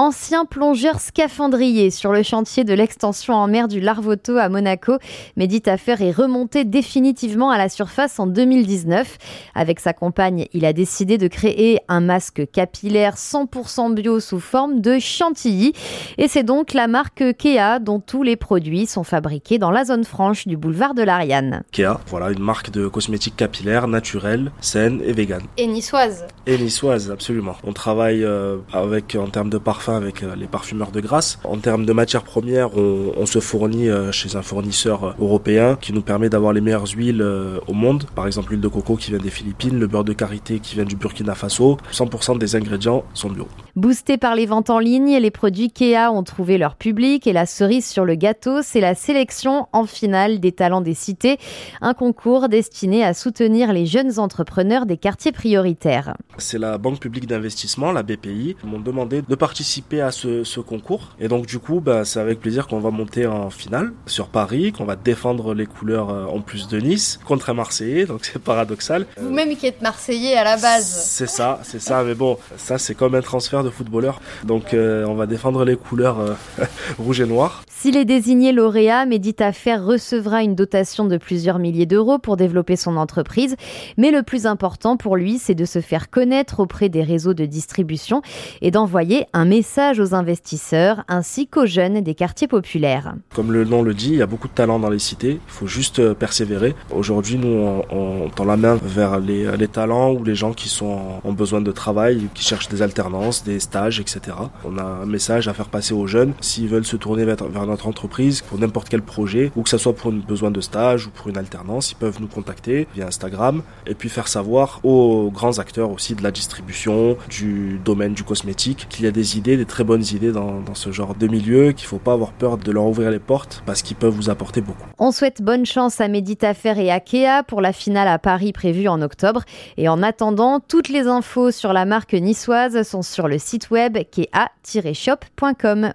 Ancien plongeur scaphandrier sur le chantier de l'extension en mer du Larvoto à Monaco, Mehdi Tafer est remonté définitivement à la surface en 2019. Avec sa compagne, il a décidé de créer un masque capillaire 100% bio sous forme de chantilly. Et c'est donc la marque Kea dont tous les produits sont fabriqués dans la zone franche du boulevard de l'Ariane. Kea, voilà une marque de cosmétiques capillaires naturelle, saine et vegan. Et niçoise. Et niçoise, absolument. On travaille euh, avec en termes de parfum avec euh, les parfumeurs de grâce. En termes de matières premières, on, se fournit euh, chez un fournisseur euh, européen qui nous permet d'avoir les meilleures huiles au monde. Par exemple, l'huile de coco qui vient des Philippines, le beurre de karité qui vient du Burkina Faso. 100% des ingrédients sont bio. Boostés par les ventes en ligne, les produits Kea ont trouvé leur public et la cerise sur le gâteau, c'est la sélection en finale des talents des cités, un concours destiné à soutenir les jeunes entrepreneurs des quartiers prioritaires. C'est la Banque publique d'investissement, la BPI, qui m'ont demandé de participer à ce, concours. Et donc du coup, bah, c'est avec plaisir qu'on va monter en finale sur Paris, qu'on va défendre les couleurs euh, en plus de Nice contre un Marseillais, donc c'est paradoxal. Vous-même qui êtes Marseillais à la base. C'est ça, c'est ça, mais bon, ça c'est comme un transfert de footballeur. Donc euh, on va défendre les couleurs euh, rouge et noir. S'il est désigné lauréat, Médita Fer recevra une dotation de plusieurs milliers d'euros pour développer son entreprise. Mais le plus important pour lui, c'est de se faire connaître auprès des réseaux de distribution et d'envoyer un message aux investisseurs ainsi qu'aux jeunes des quartiers populaires. Comme le nom le dit, il y a beaucoup de talents dans les cités. Il faut juste euh, persévérer. Aujourd'hui, nous, on, tend la main vers les, les, talents ou les gens qui sont en, besoin de travail, qui cherchent des alternances, des stages, etc. On a un message à faire passer aux jeunes s'ils veulent se tourner vers, notre entreprise pour n'importe quel projet, ou que ce soit pour un besoin de stage ou pour une alternance, ils peuvent nous contacter via Instagram et puis faire savoir aux grands acteurs aussi de la distribution, du domaine du cosmétique, qu'il y a des idées, des très bonnes idées dans, dans ce genre de milieu, qu'il faut pas avoir peur de leur ouvrir les portes parce qu'ils peuvent vous apporter beaucoup. On souhaite bonne chance à Meditafer et à Kea pour la finale à Paris prévue en octobre. Et en attendant, toutes les infos sur la marque niçoise sont sur le site web kea-shop.com.